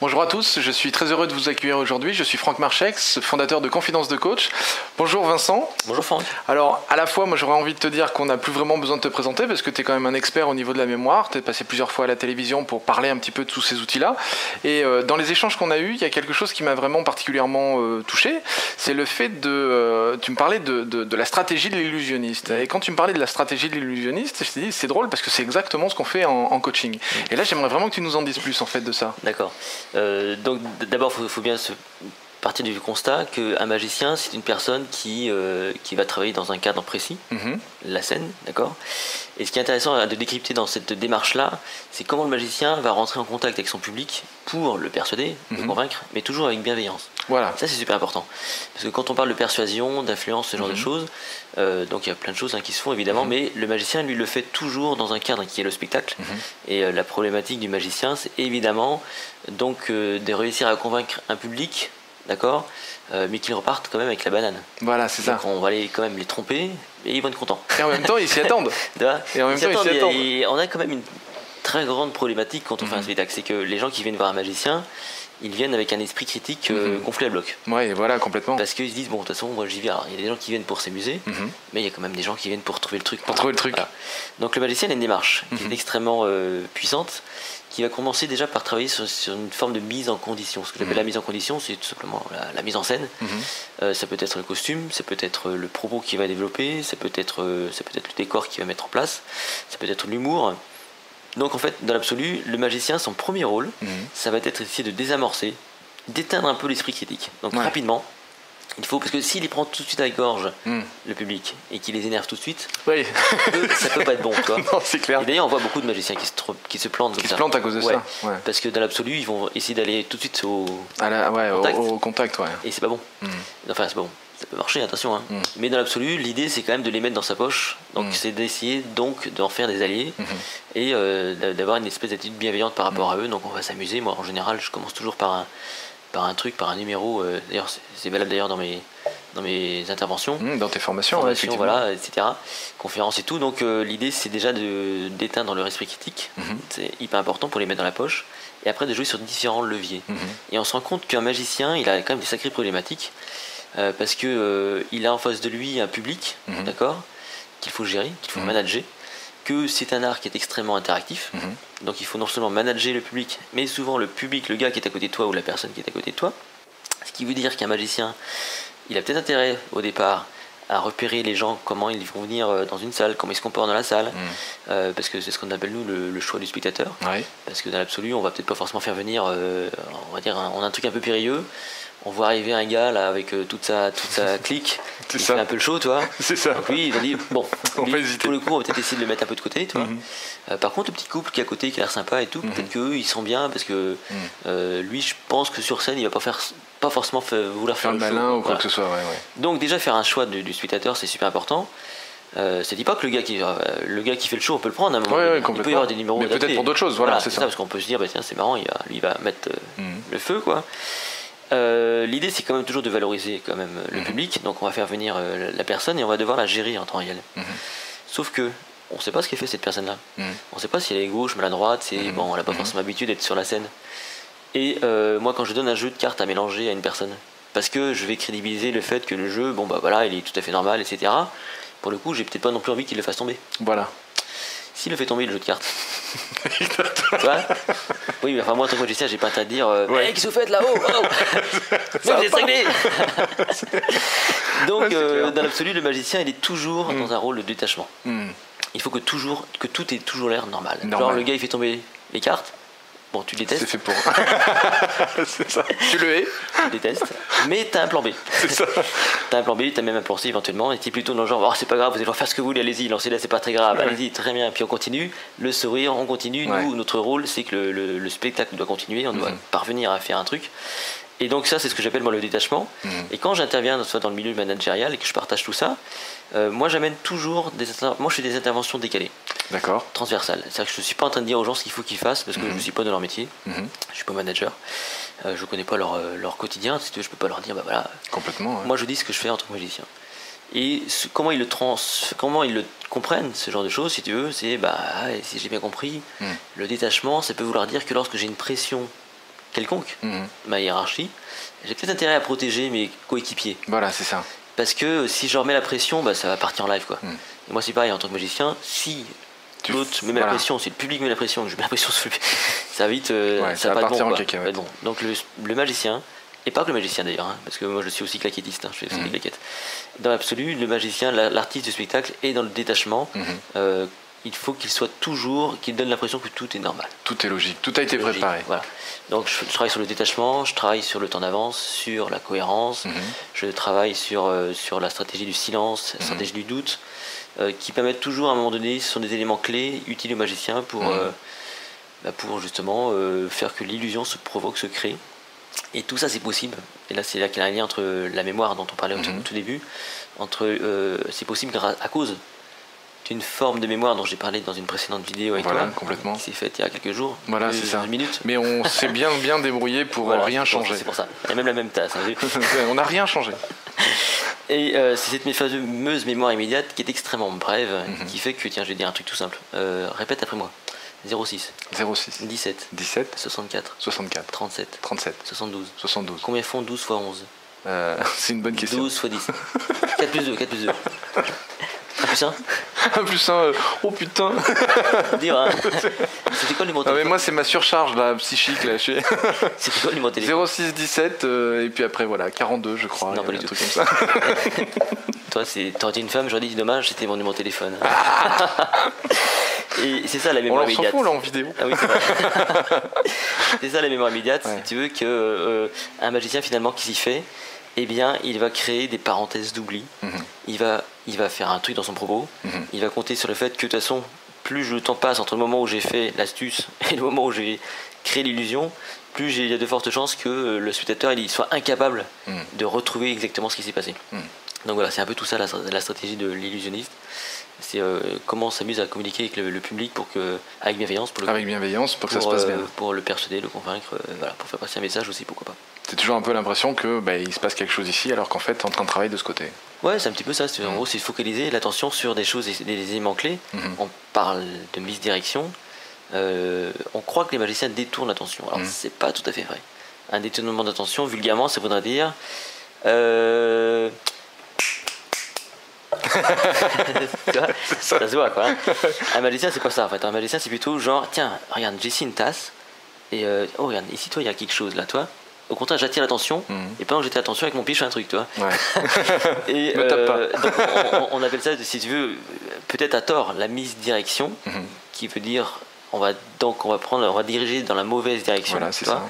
Bonjour à tous, je suis très heureux de vous accueillir aujourd'hui. Je suis Franck Marchex, fondateur de Confidence de Coach. Bonjour Vincent. Bonjour Franck. Alors, à la fois, moi j'aurais envie de te dire qu'on n'a plus vraiment besoin de te présenter parce que tu es quand même un expert au niveau de la mémoire. Tu es passé plusieurs fois à la télévision pour parler un petit peu de tous ces outils-là. Et euh, dans les échanges qu'on a eus, il y a quelque chose qui m'a vraiment particulièrement euh, touché. C'est le fait de. euh, tu me parlais de, de- de la stratégie de l'illusionniste. Et quand tu me parlais de la stratégie de l'illusionniste, je t'ai dit c'est drôle parce que c'est exactement ce qu'on fait en, en coaching. Et là, j'aimerais vraiment que tu nous en dises plus en fait de ça. D'accord. Euh, donc d'abord, il faut, faut bien se partir du constat qu'un magicien, c'est une personne qui, euh, qui va travailler dans un cadre précis, Mhm. la scène, d'accord? Et ce qui est intéressant de décrypter dans cette démarche-là, c'est comment le magicien va rentrer en contact avec son public pour le persuader, le Mhm. convaincre, mais toujours avec bienveillance. Voilà. Ça, c'est super important. Parce que quand on parle de persuasion, d'influence, ce genre Mhm. de choses, euh, donc il y a plein de choses hein, qui se font évidemment, mais le magicien, lui, le fait toujours dans un cadre qui est le spectacle. Mhm. Et euh, la problématique du magicien, c'est évidemment donc de réussir à convaincre un public, d'accord, euh, mais qu'ils repartent quand même avec la banane. Voilà, c'est ça. Donc on va les, quand même les tromper, et ils vont être contents. Et en même temps, ils s'y attendent. Et en même Ils temps, ils s'y attendent. et on a quand même une très grande problématique quand on fait un Mhm. spectacle, c'est que les gens qui viennent voir un magicien, ils viennent avec un esprit critique euh, Mhm. gonflé à bloc. Ouais, voilà, complètement. Parce qu'ils se disent, bon, de toute façon, moi j'y vais. Alors, il y a des gens qui viennent pour s'amuser, Mhm. mais il y a quand même des gens qui viennent pour trouver le truc. Pour trouver le truc. Voilà. Donc le magicien a une démarche qui Mhm. est extrêmement euh, puissante, qui va commencer déjà par travailler sur, sur une forme de mise en condition. Ce que j'appelle Mhm. la mise en condition, c'est tout simplement la, la mise en scène. Mhm. Euh, ça peut être le costume, ça peut être le propos qu'il va développer, ça peut être, euh, ça peut être le décor qu'il va mettre en place, ça peut être l'humour. Donc en fait, dans l'absolu, le magicien, son premier rôle, Mhm. ça va être essayer de désamorcer, d'éteindre un peu l'esprit critique. Donc Ouais. rapidement, il faut, parce que s'il les prend tout de suite à la gorge, Mhm. le public, et qu'il les énerve tout de suite, Oui, eux, ça peut pas être bon, tu vois. non, c'est clair. Et d'ailleurs, on voit beaucoup de magiciens qui se, tro- qui se plantent comme Qui se ça. plantent à cause de Ouais. ça. Ouais. Parce que dans l'absolu, ils vont essayer d'aller tout de suite au. À la- ouais, au- Contact. Au, contact, ouais. Et c'est pas bon. Mhm. Enfin, c'est pas bon. Ça peut marcher, attention. hein. Mm. Mais dans l'absolu, l'idée, c'est quand même de les mettre dans sa poche. Donc, c'est d'essayer donc d'en faire des alliés et euh, d'a- d'avoir une espèce d'attitude bienveillante par rapport à eux. Donc, on va s'amuser. Moi, en général, je commence toujours par un, par un truc, par un numéro. euh, d'ailleurs, c'est- valable d'ailleurs dans mes, dans mes interventions. Mhm, Dans tes formations, ouais, Formation, effectivement. voilà, etc. Conférences et tout. Donc euh, l'idée c'est déjà de- d'éteindre leur esprit critique. Mhm. C'est hyper important pour les mettre dans la poche. Et après de jouer sur différents leviers. Mhm. Et on se rend compte qu'un magicien, il a quand même des sacrées problématiques. euh, parce que il a en face de lui un public, d'accord, qu'il faut gérer, qu'il faut manager. Que c'est un art qui est extrêmement interactif. Mhm. Donc il faut non seulement manager le public, mais souvent le public, le gars qui est à côté de toi ou la personne qui est à côté de toi. Ce qui veut dire qu'un magicien, il a peut-être intérêt au départ à repérer les gens, comment ils vont venir euh, dans une salle, comment ils se comportent dans la salle, Mhm. euh, parce que c'est ce qu'on appelle nous le, le choix du spectateur. Ouais. Parce que dans l'absolu, on va peut-être pas forcément faire venir, euh, on va dire, un, on a un truc un peu périlleux. On voit arriver un gars là avec euh, toute sa toute sa clique, C'est il ça. fait un peu le show, tu vois. C'est ça. Donc lui, il va dire bon, On lui, va hésiter. pour le coup, on va peut-être essayer de le mettre un peu de côté, tu vois. Mhm. Euh, par contre, le petit couple qui est à côté, qui a l'air sympa et tout, Mhm. peut-être qu'eux, ils sont bien parce que Mhm. euh, lui, je pense que sur scène, il va pas faire, pas forcément vouloir Faire faire, le show. malin ou quoi Voilà. que ce soit, ouais, ouais. Donc déjà faire un choix du, du spectateur, c'est super important. Euh, ça dit pas que le gars qui le gars qui fait le show, on peut le prendre à un moment. Ouais, il peut y avoir des numéros. Mais peut-être pour d'autres choses, voilà, c'est ça. parce qu'on peut se dire, bah, tiens, c'est marrant, il va, lui il va mettre le feu, quoi. Euh, L'idée, c'est quand même toujours de valoriser quand même le Mhm. public. Donc, on va faire venir euh, la personne et on va devoir la gérer en temps réel. Mhm. Sauf que on sait pas ce qu'elle fait cette personne-là. Mhm. On sait pas si elle est gauche, maladroite. C'est bon, elle a pas forcément l'habitude d'être sur la scène. Et euh, moi, quand je donne un jeu de cartes à mélanger à une personne, parce que je vais crédibiliser le fait que le jeu, bon bah voilà, il est tout à fait normal, etc. Pour le coup, j'ai peut-être pas non plus envie qu'il le fasse tomber. Voilà. S'il le fait tomber le jeu de cartes, tu vois Oui, mais enfin moi, en tant que magicien, j'ai pas intérêt de dire euh, Ouais. Hey, qu'est-ce que vous faites là-haut Oh Vous êtes va cinglés Donc, Ouais, euh, dans l'absolu, le magicien, il est toujours Mm. dans un rôle de détachement. Mhm. Il faut que toujours, que tout ait toujours l'air normal. Genre, Normal. le gars, il fait tomber les cartes. Bon, tu le C'est détestes, fait pour. c'est ça. Tu le hais, tu le détestes, mais t'as un plan B. c'est ça. T'as un plan B, t'as même un plan C éventuellement, et t'es plutôt dans le genre, oh, c'est pas grave, vous allez faire ce que vous voulez, allez-y, lancez-la, c'est pas très grave, Ouais. allez-y, très bien, puis on continue, le sourire, on continue, Ouais. nous, notre rôle, c'est que le, le- le spectacle doit continuer, on doit Mhm. parvenir à faire un truc. Et donc ça, c'est ce que j'appelle moi le détachement. Mhm. Et quand j'interviens soit dans le milieu managérial et que je partage tout ça, euh, moi j'amène toujours des moi je fais des interventions décalées, D'accord. transversales. C'est-à-dire que je ne suis pas en train de dire aux gens ce qu'il faut qu'ils fassent parce que Mhm. je ne suis pas dans leur métier, Mhm. je suis pas manager, euh, je connais pas leur, euh, leur quotidien, si tu veux, je peux pas leur dire bah voilà, Complètement. ouais. moi, je dis ce que je fais en tant que magicien. Et ce- comment ils le trans, comment ils le comprennent, ce genre de choses, si tu veux, c'est bah, ah, si j'ai bien compris, le détachement, ça peut vouloir dire que lorsque j'ai une pression quelconque, Mhm. ma hiérarchie, j'ai peut-être intérêt à protéger mes coéquipiers. Voilà, c'est ça. Parce que si je remets la pression, bah, ça va partir en live. Quoi. Et moi, c'est pareil, en tant que magicien, si l'autre me met voilà. la pression, si le public met la pression, que je mets la pression sur le ça va vite, euh, Ouais, ça va pas partir bon. en bon. Donc le, le magicien, et pas que le magicien d'ailleurs, hein, parce que moi je suis aussi claquettiste, hein, je fais aussi Mhm. des claquettes. Dans l'absolu, le magicien, la- l'artiste du spectacle est dans le détachement. Mhm. Euh, il faut qu'il soit toujours, qu'il donne l'impression que tout est normal. Tout est logique. Tout a été Logique, préparé. Voilà. Donc je, je travaille sur le détachement, je travaille sur le temps d'avance, sur la cohérence, Mhm. je travaille sur, euh, sur la stratégie du silence, la stratégie du doute, euh, qui permettent toujours à un moment donné, ce sont des éléments clés utiles au magicien pour, Mhm. euh, bah, pour justement faire que l'illusion se provoque, se crée. Et tout ça c'est possible. Et là c'est là qu'il y a un lien entre la mémoire dont on parlait au tout- Mhm. au tout début, entre euh, c'est possible à cause d'une forme de mémoire dont j'ai parlé dans une précédente vidéo avec Voilà, toi, complètement. qui s'est faite il y a quelques jours, Voilà, euh, c'est ça. une minute. Mais on s'est bien bien débrouillé pour Voilà, rien changer. C'est pour ça. Il y a même la même tasse. hein, on n'a rien changé. Et euh, c'est cette fameuse mémoire immédiate qui est extrêmement brève, Mhm. qui fait que, tiens, je vais dire un truc tout simple. Euh, répète après moi. 06, 06, 17, 17, 64, 64, 37, 37, 72. 72. Combien font 12 fois 11 Euh, c'est une bonne question. 12 fois 10. 4 plus 2, 4 plus 2. 1 plus 1 Un plus un, euh, oh putain. Dire, hein. C'était quoi le numéro de Ah, mais téléphone moi c'est ma surcharge là, psychique là. C'était quoi le numéro de téléphone 06 17 euh, et puis après voilà 42 je crois. Non, pas du tout. truc comme ça. Toi, c'est- t'aurais été une femme, j'aurais dit dommage, c'était mon numéro de téléphone. Et c'est ça la On mémoire s'en immédiate. fout là en vidéo. Ah oui, c'est ça la mémoire immédiate, Ouais. si tu veux, que euh, un magicien finalement qui s'y fait, eh bien, il va créer des parenthèses d'oubli. Mhm. Il va, il va faire un truc dans son propos. Mhm. Il va compter sur le fait que de toute façon, plus le temps passe entre le moment où j'ai fait l'astuce et le moment où j'ai créé l'illusion, plus il y a de fortes chances que euh, le spectateur il soit incapable Mhm. de retrouver exactement ce qui s'est passé. Mhm. Donc voilà, c'est un peu tout ça la, la stratégie de l'illusionniste. C'est euh, comment on s'amuse à communiquer avec le, le public pour que, avec bienveillance pour le Avec bienveillance pour que ça se passe euh, bien. pour le persuader, le convaincre, euh, voilà, pour faire passer un message aussi, pourquoi pas. C'est toujours un peu l'impression que bah, il se passe quelque chose ici alors qu'en fait t'es en train de travailler de ce côté. Ouais, c'est un petit peu ça. c'est- En gros, c'est focaliser l'attention sur des choses, des, des éléments clés. Mhm. On parle de misdirection. Euh, on croit que les magiciens détournent l'attention. Alors, Mhm. c'est pas tout à fait vrai. Un détournement d'attention, vulgairement, ça voudrait dire. euh, Tu vois ça. se voit quoi. Un magicien c'est pas ça en fait. Un magicien c'est plutôt genre tiens regarde j'ai ici une tasse et euh, oh regarde ici toi il y a quelque chose là toi. Au contraire j'attire l'attention Mhm. et pendant que j'attire l'attention avec mon pied je fais un truc toi. Ouais. Et Me tape euh, donc, on, on appelle ça si tu veux peut-être à tort la misdirection Mhm. qui veut dire on va donc on va prendre on va diriger dans la mauvaise direction. Voilà, c'est tu vois. ça.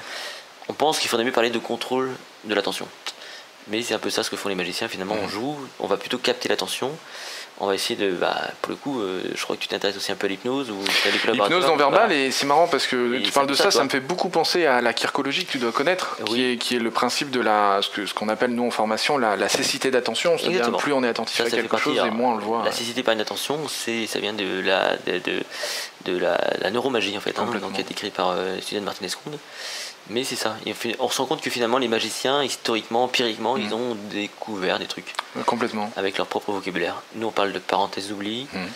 On pense qu'il faudrait mieux parler de contrôle de l'attention. Mais c'est un peu ça ce que font les magiciens. Finalement, on joue, on va plutôt capter l'attention. On va essayer de. Bah, pour le coup, euh, je crois que tu t'intéresses aussi un peu à l'hypnose ou. L'hypnose non verbale, voilà. et c'est marrant parce que Et tu parles de ça, ça, me fait beaucoup penser à la kirkologie que tu dois connaître, qui, est, qui est le principe de la, ce que- ce qu'on appelle nous en formation la, la cécité d'attention, c'est-à-dire plus on est attentif Ça, à quelque partie, chose et moins on le voit. La cécité par inattention, c'est, ça vient de la, de, de, de la, la neuromagie en fait, hein, donc qui a été créée par euh, Suzanne Martinez-Conde. Mais c'est ça. On se rend compte que finalement, les magiciens, historiquement, empiriquement, Mm. ils ont découvert des trucs Complètement. avec leur propre vocabulaire. Nous, on parle de parenthèse d'oubli, Mhm.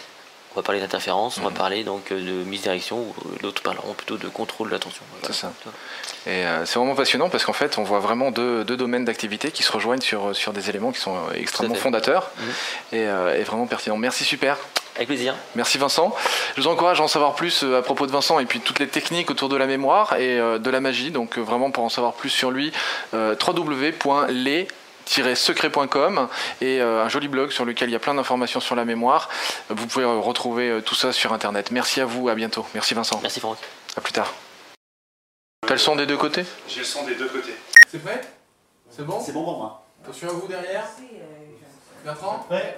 on va parler d'interférence, on va Mhm. parler donc euh, de misdirection, ou euh, d'autres parleront plutôt de contrôle de l'attention. Voilà. C'est ça. Et euh, c'est vraiment passionnant parce qu'en fait, on voit vraiment deux, deux domaines d'activité qui se rejoignent sur, sur des éléments qui sont extrêmement fondateurs et, euh, et vraiment pertinents. Merci, super. Avec plaisir. Merci Vincent. Je vous encourage à en savoir plus euh, à propos de Vincent et puis toutes les techniques autour de la mémoire et euh, de la magie. Donc euh, vraiment pour en savoir plus sur lui, euh, www.les-secret.com et un joli blog sur lequel il y a plein d'informations sur la mémoire. Vous pouvez retrouver tout ça sur internet. Merci à vous, à bientôt. Merci Vincent. Merci Franck. À plus tard. T'as le son des deux côtés? J'ai le son des deux côtés. C'est prêt? C'est bon? C'est bon pour moi. Attention à vous derrière. Bertrand? Ouais.